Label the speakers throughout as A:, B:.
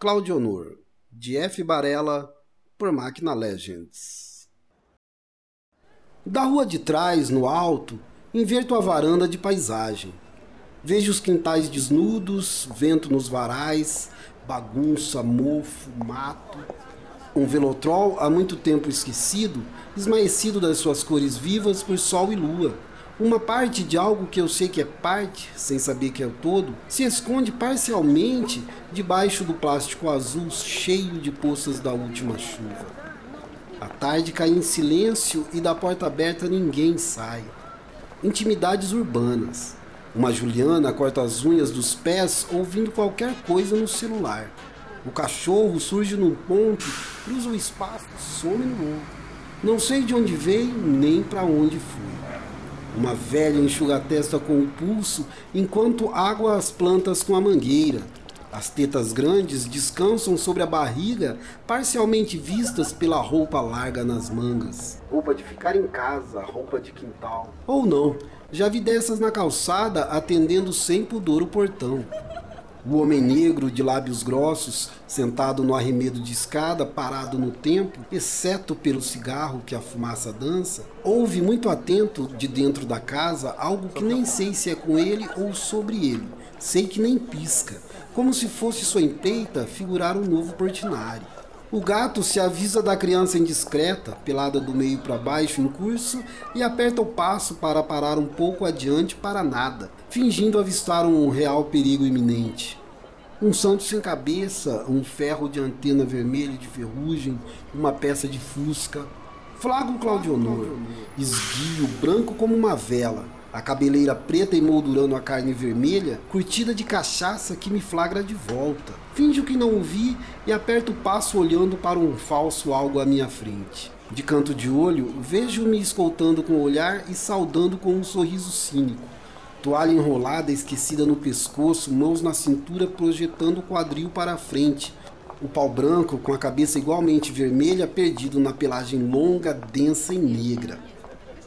A: Claudionor, de F. Barella, por Máquina Legends. Da rua de trás, no alto, inverto a varanda de paisagem. Vejo os quintais desnudos, vento nos varais, bagunça, mofo, mato. Um velotrol há muito tempo esquecido, esmaecido das suas cores vivas por sol e lua uma parte de algo que eu sei que é parte, sem saber que é o todo, se esconde parcialmente debaixo do plástico azul cheio de poças da última chuva. A tarde cai em silêncio e da porta aberta ninguém sai. Intimidades urbanas. Uma Juliana corta as unhas dos pés ouvindo qualquer coisa no celular. O cachorro surge num ponto, cruza o espaço, some no outro. Não sei de onde veio nem para onde fui. Uma velha enxuga a testa com o pulso, enquanto água as plantas com a mangueira. As tetas grandes descansam sobre a barriga, parcialmente vistas pela roupa larga nas mangas. Roupa de ficar em casa, roupa de quintal. Ou não, já vi dessas na calçada atendendo sem pudor o portão. O homem negro de lábios grossos, sentado no arremedo de escada, parado no tempo, exceto pelo cigarro que a fumaça dança, ouve muito atento de dentro da casa algo que nem sei se é com ele ou sobre ele. Sei que nem pisca, como se fosse sua empeita figurar um novo Portinari. O gato se avisa da criança indiscreta, pelada do meio para baixo em curso, e aperta o passo para parar um pouco adiante para nada, fingindo avistar um real perigo iminente. Um santo sem cabeça, um ferro de antena vermelha de ferrugem, uma peça de fusca. Flago Claudionor, esguio branco como uma vela, a cabeleira preta emoldurando a carne vermelha, curtida de cachaça que me flagra de volta. Finjo que não o vi e aperto o passo olhando para um falso algo à minha frente. De canto de olho, vejo-me escoltando com o olhar e saudando com um sorriso cínico. Toalha enrolada, esquecida no pescoço, mãos na cintura projetando o quadril para a frente. O pau branco, com a cabeça igualmente vermelha, perdido na pelagem longa, densa e negra.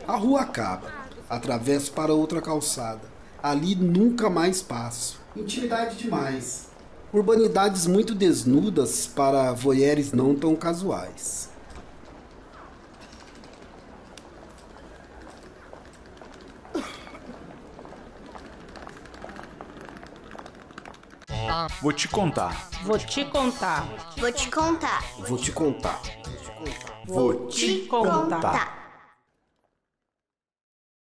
A: A rua acaba. Atravesso para outra calçada. Ali nunca mais passo. Intimidade demais. Urbanidades muito desnudas para voyeurs não tão casuais.
B: Vou te contar.
C: Vou te contar.
D: Vou te contar.
A: Vou te contar.
C: Vou te contar.